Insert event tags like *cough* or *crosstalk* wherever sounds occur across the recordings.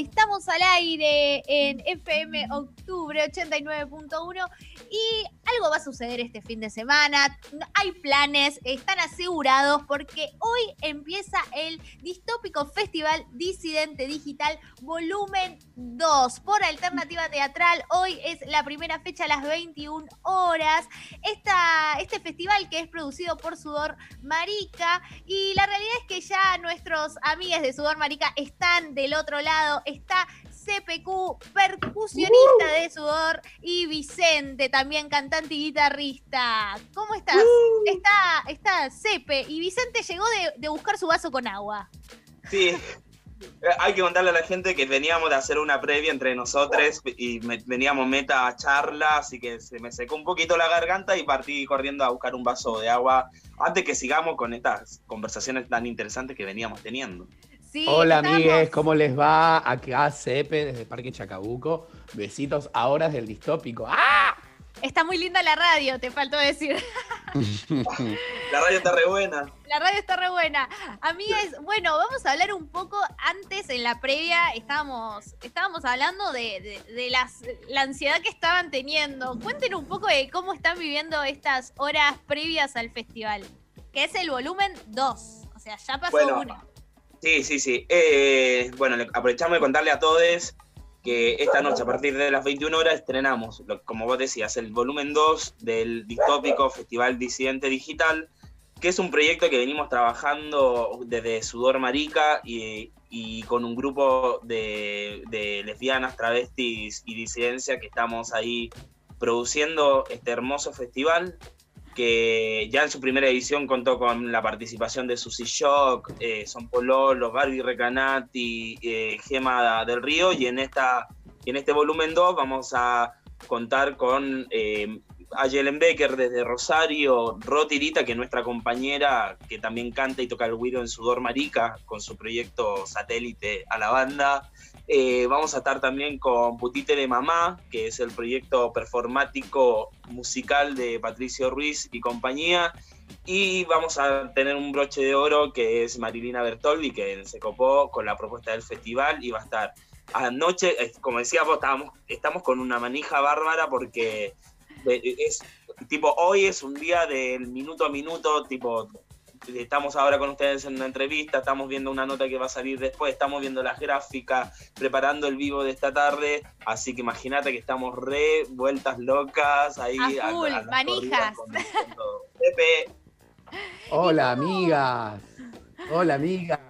estamos al aire en FM Octubre 89.1 y algo va a suceder este fin de semana. Hay planes, están asegurados porque hoy empieza el distópico Festival Disidente Digital Volumen 2 por Alternativa Teatral. Hoy es la primera fecha a las 21 horas. Esta, este festival que es producido por Sudor Marica y la realidad es que ya nuestros amigos de Sudor Marica están del otro lado. Está CPQ, percusionista de sudor, y Vicente, también cantante y guitarrista. ¿Cómo estás? Uh. Está, está Cepe, y Vicente llegó de, de buscar su vaso con agua. Sí, hay que contarle a la gente que veníamos de hacer una previa entre nosotros y me- veníamos meta a charla, así que se me secó un poquito la garganta y partí corriendo a buscar un vaso de agua antes que sigamos con estas conversaciones tan interesantes que veníamos teniendo. Sí, Hola amigues, ¿cómo les va? Acá Cepe desde Parque Chacabuco. Besitos ahora del distópico. ¡Ah! Está muy linda la radio, te faltó decir. La radio está re buena. La radio está re buena. Amigas, bueno, vamos a hablar un poco antes, en la previa, estábamos, estábamos hablando de, de- de las, la ansiedad que estaban teniendo. Cuenten un poco de cómo están viviendo estas horas previas al festival, que es el volumen 2. O sea, ya pasó Bueno, uno. Sí, sí, sí. Eh, bueno, aprovechamos de contarle a todos que esta noche, a partir de las 21 horas, estrenamos, como vos decías, el volumen 2 del distópico Festival Disidente Digital, que es un proyecto que venimos trabajando desde Sudor Marica y, y con un grupo de, de lesbianas, travestis y disidencia que estamos ahí produciendo este hermoso festival que ya en su primera edición contó con la participación de Susi Shock, eh, Son Pololo, Barbie Recanati, eh, Gema del Río, y en, esta, en este volumen 2 vamos a contar con eh, Ayelen Becker desde Rosario, Rotirita, que es nuestra compañera, que también canta y toca el guiro en Sudor Marica, con su proyecto satélite a la banda. Eh, vamos a estar también con Putite de Mamá, que es el proyecto performático musical de Patricio Ruiz y compañía. Y vamos a tener un broche de oro que es Marilina Bertoldi, que se copó con la propuesta del festival y va a estar anoche, como decía vos, estábamos, estamos con una manija bárbara porque eh, es tipo hoy es un día del minuto a minuto, tipo estamos ahora con ustedes en una entrevista, estamos viendo una nota que va a salir después, estamos viendo las gráficas, preparando el vivo de esta tarde, así que imagínate que estamos re vueltas locas ahí A full, manijas. con- con todo. Pepe, Hola amigas. Hola amigas.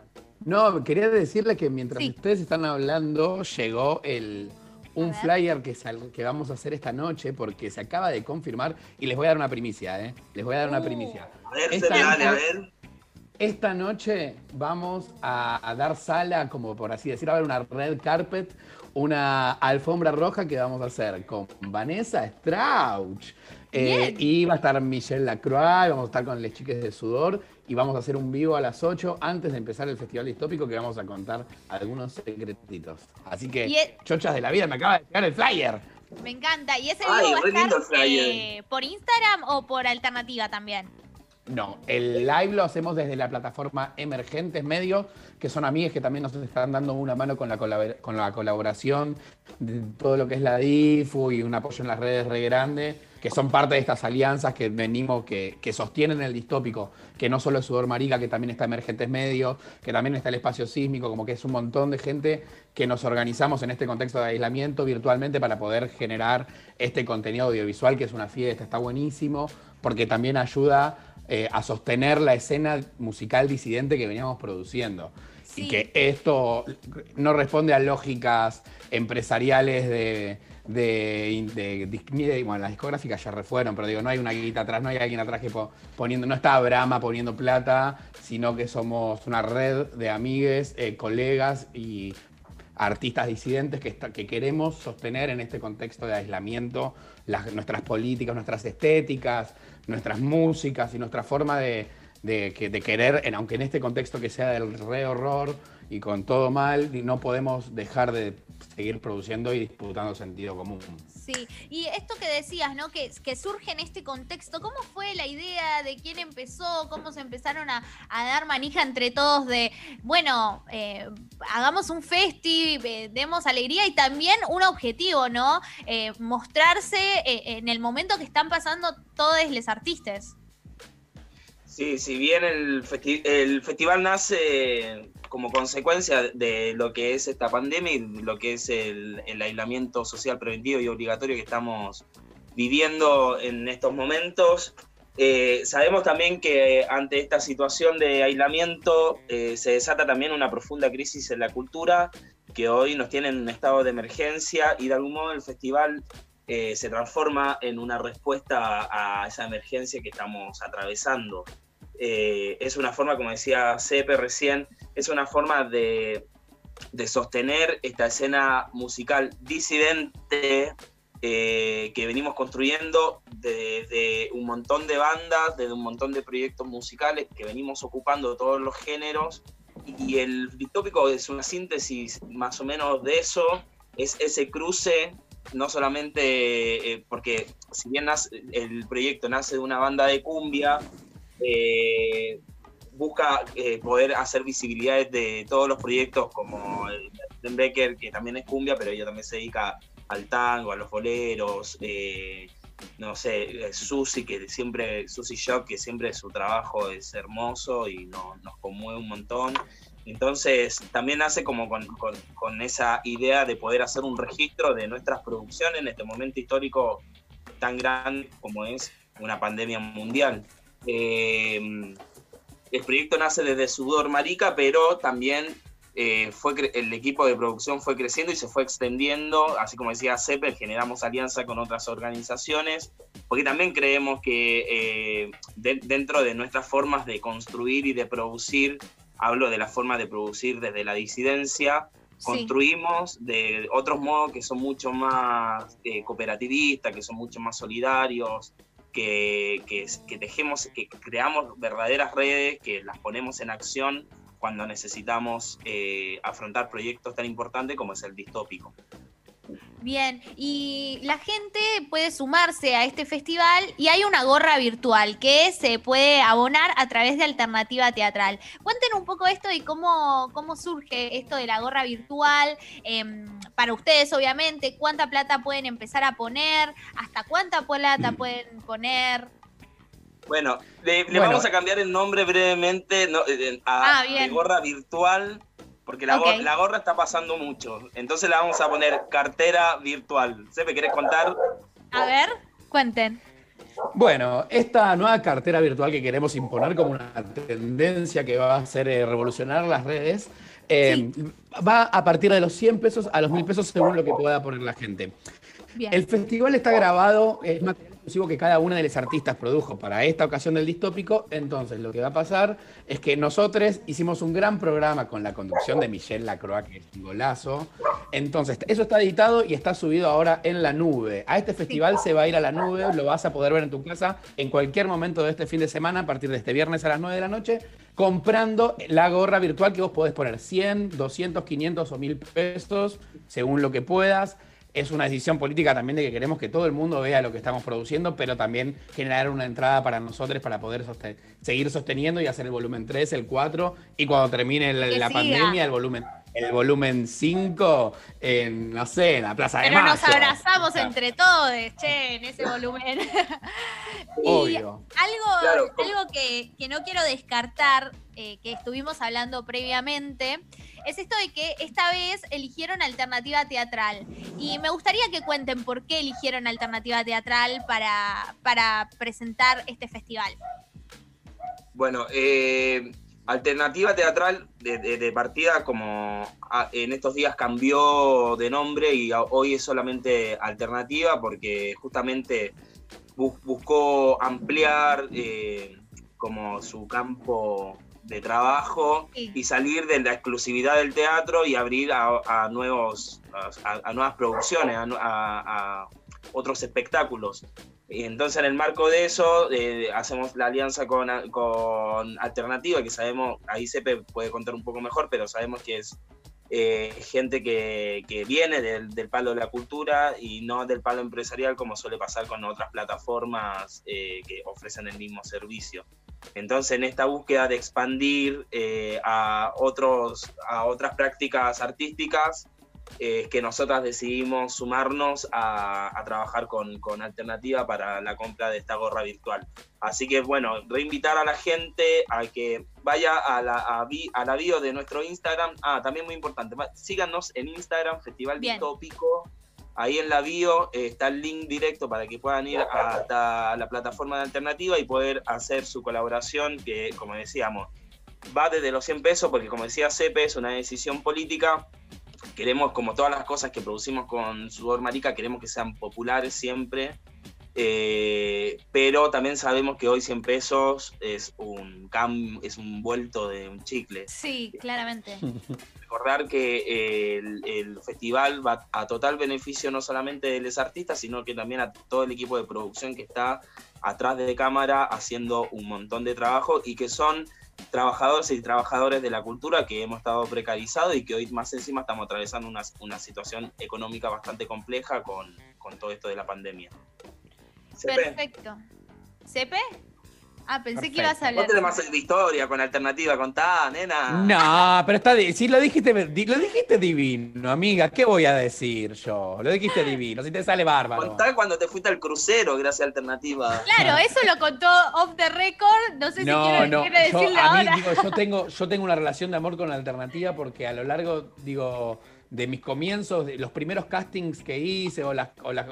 No, quería decirles que mientras Sí. ustedes están hablando, llegó el, un flyer que, sal- que vamos a hacer esta noche porque se acaba de confirmar y les voy a dar una primicia, ¿eh? Les voy a dar una Uh. primicia. a ver, Esta Pepe, dale, a noche- ver. Esta noche vamos a, a dar sala, como por así decirlo, a ver una red carpet, una alfombra roja que vamos a hacer con Vanessa Strauch. Eh, y va a estar Michelle Lacroix, y vamos a estar con Les Chiques de Sudor y vamos a hacer un vivo a las 8 antes de empezar el Festival Distópico que vamos a contar algunos secretitos. Así que, chochas de la vida, me acaba de llegar el flyer. Me encanta. ¿Y ese Ay, vivo va a estar eh, por Instagram o por alternativa también? No, el live lo hacemos desde la plataforma Emergentes Medios, que son amigas que también nos están dando una mano con la, colabor- con la colaboración de todo lo que es la DIFU y un apoyo en las redes re grande, que son parte de estas alianzas que venimos, que, que sostienen el distópico, que no solo es Sudor Marica, que también está Emergentes Medios, que también está el espacio sísmico, como que es un montón de gente que nos organizamos en este contexto de aislamiento virtualmente para poder generar este contenido audiovisual, que es una fiesta, está buenísimo, porque también ayuda eh, a sostener la escena musical disidente que veníamos produciendo. Sí. Y que esto no responde a lógicas empresariales de, de, de- de- bueno, las discográficas ya refueron, pero digo, no hay una guita atrás, no hay alguien atrás que po- poniendo, no está Brahma poniendo plata, sino que somos una red de amigues, eh, colegas y artistas disidentes que, está- que queremos sostener en este contexto de aislamiento las- nuestras políticas, nuestras estéticas, nuestras músicas y nuestra forma de, de que- de querer, en- aunque en este contexto que sea del re horror y con todo mal, no podemos dejar de seguir produciendo y disputando sentido común. Sí, y esto que decías, ¿no? Que, que surge en este contexto, ¿cómo fue la idea de quién empezó? ¿Cómo se empezaron a, dar manija entre todos de, bueno, eh, hagamos un festi, eh, demos alegría y también un objetivo, ¿no? Eh, mostrarse en el momento que están pasando todos los artistas. Sí, si bien el, festival nace como consecuencia de lo que es esta pandemia y lo que es el, aislamiento social preventivo y obligatorio que estamos viviendo en estos momentos. Eh, sabemos también que ante esta situación de aislamiento eh, se desata también una profunda crisis en la cultura que hoy nos tiene en un estado de emergencia y de algún modo el festival eh, se transforma en una respuesta a esa emergencia que estamos atravesando. Es una forma, como decía Cepe recién, es una forma de, sostener esta escena musical disidente eh, que venimos construyendo desde un montón de bandas, desde un montón de proyectos musicales que venimos ocupando todos los géneros. Y el distópico es una síntesis más o menos de eso, es ese cruce, no solamente eh, porque si bien el proyecto nace de una banda de cumbia, eh, busca eh, poder hacer visibilidades de todos los proyectos como el Becker, que también es cumbia, pero ella también se dedica al tango, a los boleros, eh, no sé, eh, Susi, que siempre, Susi Shock, que siempre su trabajo es hermoso y nos conmueve un montón. Entonces, también nace como con, esa idea de poder hacer un registro de nuestras producciones en este momento histórico tan grande como es una pandemia mundial. Eh, el proyecto nace desde Sudor Marica, pero también eh, fue el equipo de producción fue creciendo y se fue extendiendo, así como decía CEPEL, generamos alianza con otras organizaciones, porque también creemos que eh, dentro de nuestras formas de construir y de producir, hablo de la forma de producir desde la disidencia, construimos de otros modos que son mucho más eh, cooperativistas, que son mucho más solidarios, que, que, dejemos, que creamos verdaderas redes, que las ponemos en acción cuando necesitamos eh, afrontar proyectos tan importantes como es el distópico. Bien, y la gente puede sumarse a este festival y hay una gorra virtual que se puede abonar a través de Alternativa Teatral. Cuenten un poco esto y cómo, cómo surge esto de la gorra virtual, em, para ustedes obviamente, cuánta plata pueden empezar a poner, hasta cuánta plata pueden poner. Bueno, le, vamos a cambiar el nombre brevemente eh, a, ah, gorra virtual porque la, gorra, está pasando mucho. Entonces la vamos a poner cartera virtual. ¿me querés contar? A ver, cuenten. Bueno, esta nueva cartera virtual que queremos imponer como una tendencia que va a hacer eh, revolucionar las redes, eh, va a partir de los 100 pesos a los 1000 pesos según lo que pueda poner la gente. El festival está grabado, es material que cada una de las artistas produjo para esta ocasión del distópico. Entonces, lo que va a pasar es que nosotros hicimos un gran programa con la conducción de Michelle Lacroix, que es un golazo. Entonces, eso está editado y está subido ahora en la nube. A este festival se va a ir a la nube, lo vas a poder ver en tu casa en cualquier momento de este fin de semana, a partir de este viernes a las 9 de la noche, comprando la gorra virtual que vos podés poner 100, 200, 500 o 1000 pesos, según lo que puedas es una decisión política también de que queremos que todo el mundo vea lo que estamos produciendo, pero también generar una entrada para nosotros para poder seguir sosteniendo y hacer el volumen 3, el 4 y cuando termine la, pandemia el volumen el volumen 5 en, no sé, en la Plaza de Mayo. Pero nos abrazamos entre todos, che, en ese volumen. *laughs* y algo, algo que, que, no quiero descartar, eh, que estuvimos hablando previamente, es esto de que esta vez eligieron alternativa teatral. Y me gustaría que cuenten por qué eligieron alternativa teatral para, para presentar este festival. Bueno, eh, Alternativa Teatral de, partida, como en estos días cambió de nombre y hoy es solamente Alternativa porque justamente buscó ampliar eh, como su campo de trabajo y salir de la exclusividad del teatro y abrir a, nuevos a, nuevas producciones, a, otros espectáculos. Y entonces en el marco de eso eh, hacemos la alianza con, con, Alternativa, que sabemos, ahí Sepe puede contar un poco mejor, pero sabemos que es eh, gente que, viene del, palo de la cultura y no del palo empresarial como suele pasar con otras plataformas eh, que ofrecen el mismo servicio. Entonces, en esta búsqueda de expandir a, otros, a otras prácticas artísticas, es que nosotras decidimos sumarnos a, trabajar con, con, Alternativa para la compra de esta gorra virtual. Así que bueno, reinvitar a la gente a que vaya a la, a, la bio de nuestro Instagram. Ah, también muy importante, síganos en Instagram, Festival Distópico. Ahí en la bio eh, está el link directo para que puedan ir hasta la plataforma de Alternativa y poder hacer su colaboración, que como decíamos, va desde los 100 pesos, porque como decía Cepe, es una decisión política queremos, como todas las cosas que producimos con Sudor Marica, queremos que sean populares siempre. Eh, pero también sabemos que hoy 100 pesos es un cam es un vuelto de un chicle. Sí, claramente. *laughs* Recordar que el, festival va a total beneficio no solamente de los artistas, sino que también a todo el equipo de producción que está atrás de cámara haciendo un montón de trabajo y que son trabajadores y trabajadores de la cultura que hemos estado precarizados y que hoy más encima estamos atravesando una, una situación económica bastante compleja con, con todo esto de la pandemia. Perfecto. ¿Cepe? Ah, pensé que ibas a hablar. Vos tenés más de historia con alternativa, contá, nena. No, pero está si lo dijiste, lo dijiste divino, amiga. ¿Qué voy a decir yo? Lo dijiste divino, si te sale bárbaro. Contá cuando te fuiste al crucero, gracias a alternativa. Claro, *laughs* eso lo contó off the record. No sé si quiere, no. decirle yo, a Mí, digo, yo *laughs* tengo, yo tengo una relación de amor con la alternativa porque a lo largo, digo, de mis comienzos, de los primeros castings que hice o las, o las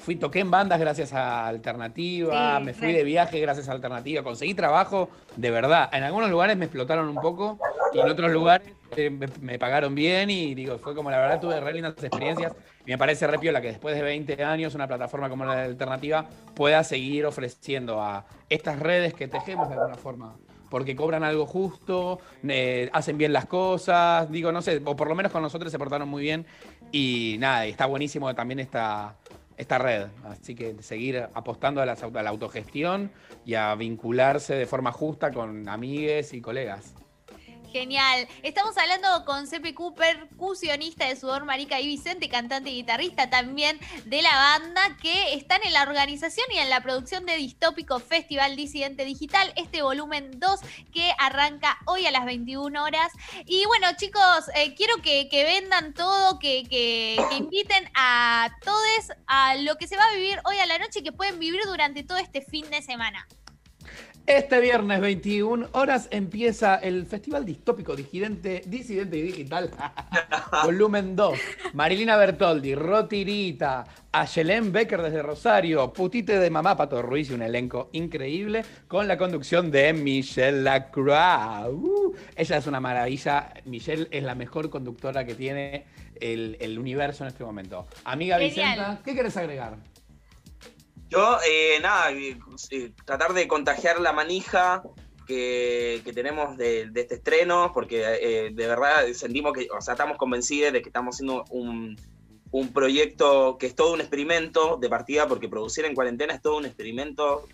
fui, toqué en bandas gracias a Alternativa, me fui de viaje gracias a Alternativa, conseguí trabajo de verdad. En algunos lugares me explotaron un poco y en otros lugares eh, me, pagaron bien y digo, fue como la verdad tuve re lindas experiencias. Y me parece re piola que después de 20 años una plataforma como la de Alternativa pueda seguir ofreciendo a estas redes que tejemos de alguna forma. Porque cobran algo justo, eh, hacen bien las cosas, digo, no sé, o por lo menos con nosotros se portaron muy bien. Y nada, está buenísimo también esta, esta red. Así que seguir apostando a la, a la autogestión y a vincularse de forma justa con amigues y colegas. Genial. Estamos hablando con Cooper, percusionista de Sudor Marica y Vicente, cantante y guitarrista también de la banda, que están en la organización y en la producción de Distópico Festival Disidente Digital, este volumen 2 que arranca hoy a las 21 horas. Y bueno, chicos, eh, quiero que, vendan todo, que, que, inviten a todos a lo que se va a vivir hoy a la noche y que pueden vivir durante todo este fin de semana. Este viernes 21 horas empieza el Festival Distópico Disidente, Disidente y Digital, *laughs* volumen 2. Marilina Bertoldi, Rotirita, Ayelén Becker desde Rosario, Putite de Mamá Pato Ruiz y un elenco increíble con la conducción de Michelle Lacroix. Uh, ella es una maravilla. Michelle es la mejor conductora que tiene el, universo en este momento. Amiga Vicenta, ¿qué quieres agregar? Yo, eh, nada, tratar de contagiar la manija que, tenemos de, este estreno, porque eh, de verdad sentimos que, o sea, estamos convencidos de que estamos haciendo un, proyecto que es todo un experimento de partida, porque producir en cuarentena es todo un experimento.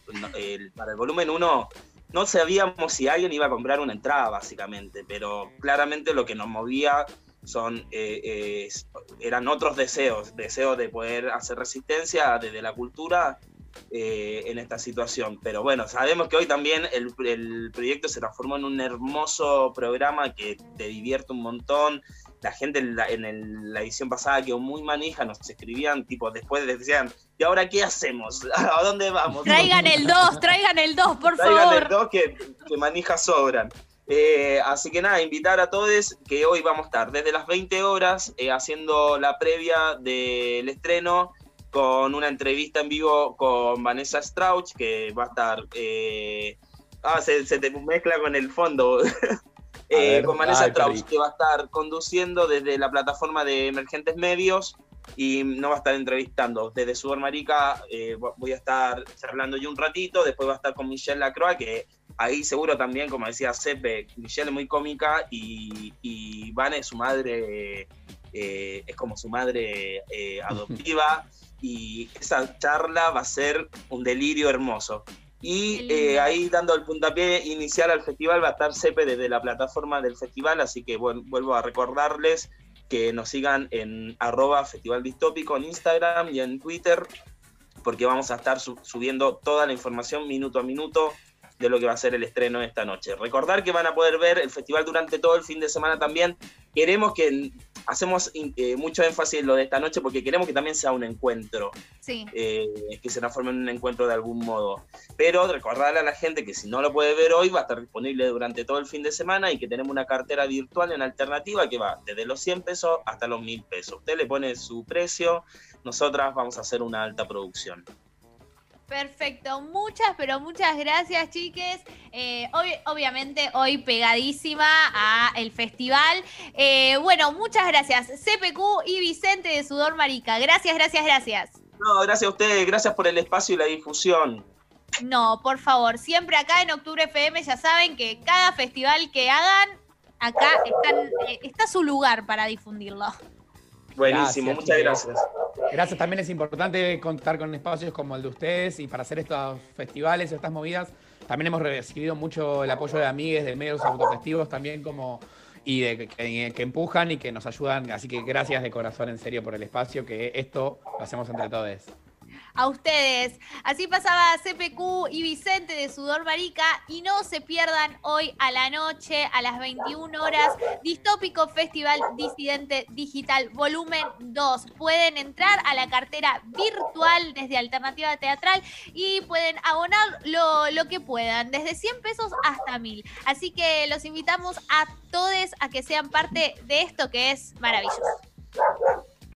para el volumen 1 no sabíamos si alguien iba a comprar una entrada, básicamente, pero claramente lo que nos movía son, eh, eran otros deseos, deseos de poder hacer resistencia desde la cultura eh, en esta situación. Pero bueno, sabemos que hoy también el, proyecto se transformó en un hermoso programa que te divierte un montón. La gente en la, edición pasada quedó muy manija, nos escribían, tipo, después decían, ¿y ahora qué hacemos? *laughs* ¿A dónde vamos? Traigan el 2, traigan el 2, por favor. Traigan el 2 que, que manijas sobran. Eh, así que nada, invitar a todos que hoy vamos a estar desde las 20 horas eh, haciendo la previa del estreno con una entrevista en vivo con Vanessa Strauch, que va a estar... Eh, ah, se, te mezcla con el fondo. *laughs* con Vanessa Strauch, que va a estar conduciendo desde la plataforma de Emergentes Medios y no va a estar entrevistando. Desde Subermarica voy a estar charlando yo un ratito, después va a estar con Michelle Lacroix, que ahí seguro también, como decía Sepe, Michelle es muy cómica y, y Vane, su madre, eh, es como su madre eh, *laughs* adoptiva y esa charla va a ser un delirio hermoso. Y eh, ahí dando el puntapié inicial al festival va a estar CEPE desde la plataforma del festival, así que vuelvo a recordarles que nos sigan en arroba Festival Distópico en Instagram y en Twitter, porque vamos a estar subiendo toda la información minuto a minuto de lo que va a ser el estreno esta noche. Recordar que van a poder ver el festival durante todo el fin de semana también. Queremos que hacemos eh, mucho énfasis en lo de esta noche porque queremos que también sea un encuentro. Sí. Eh, que se transforme en un encuentro de algún modo. Pero recordarle a la gente que si no lo puede ver hoy, va a estar disponible durante todo el fin de semana y que tenemos una cartera virtual en alternativa que va desde los 100 pesos hasta los 1000 pesos. Usted le pone su precio, nosotras vamos a hacer una alta producción. Perfecto, muchas, pero muchas gracias, chiques. Eh, obviamente hoy pegadísima a el festival. Eh, bueno, muchas gracias, CPQ y Vicente de Sudor Marica. Gracias, gracias, gracias. No, gracias a ustedes, gracias por el espacio y la difusión. No, por favor, siempre acá en Octubre FM ya saben que cada festival que hagan, acá eh, está su lugar para difundirlo. Buenísimo, muchas gracias. Gracias, también es importante contar con espacios como el de ustedes y para hacer estos festivales, estas movidas. También hemos recibido mucho el apoyo de amigues de medios autogestivos también como y de, que, que, empujan y que nos ayudan. Así que gracias de corazón, en serio, por el espacio, que esto lo hacemos entre todos a ustedes. Así pasaba CPQ y Vicente de Sudor Marica y no se pierdan hoy a la noche a las 21 horas Distópico Festival Disidente Digital Volumen 2. Pueden entrar a la cartera virtual desde Alternativa Teatral y pueden abonar lo, lo que puedan, desde 100 pesos hasta 1000. Así que los invitamos a todos a que sean parte de esto que es maravilloso.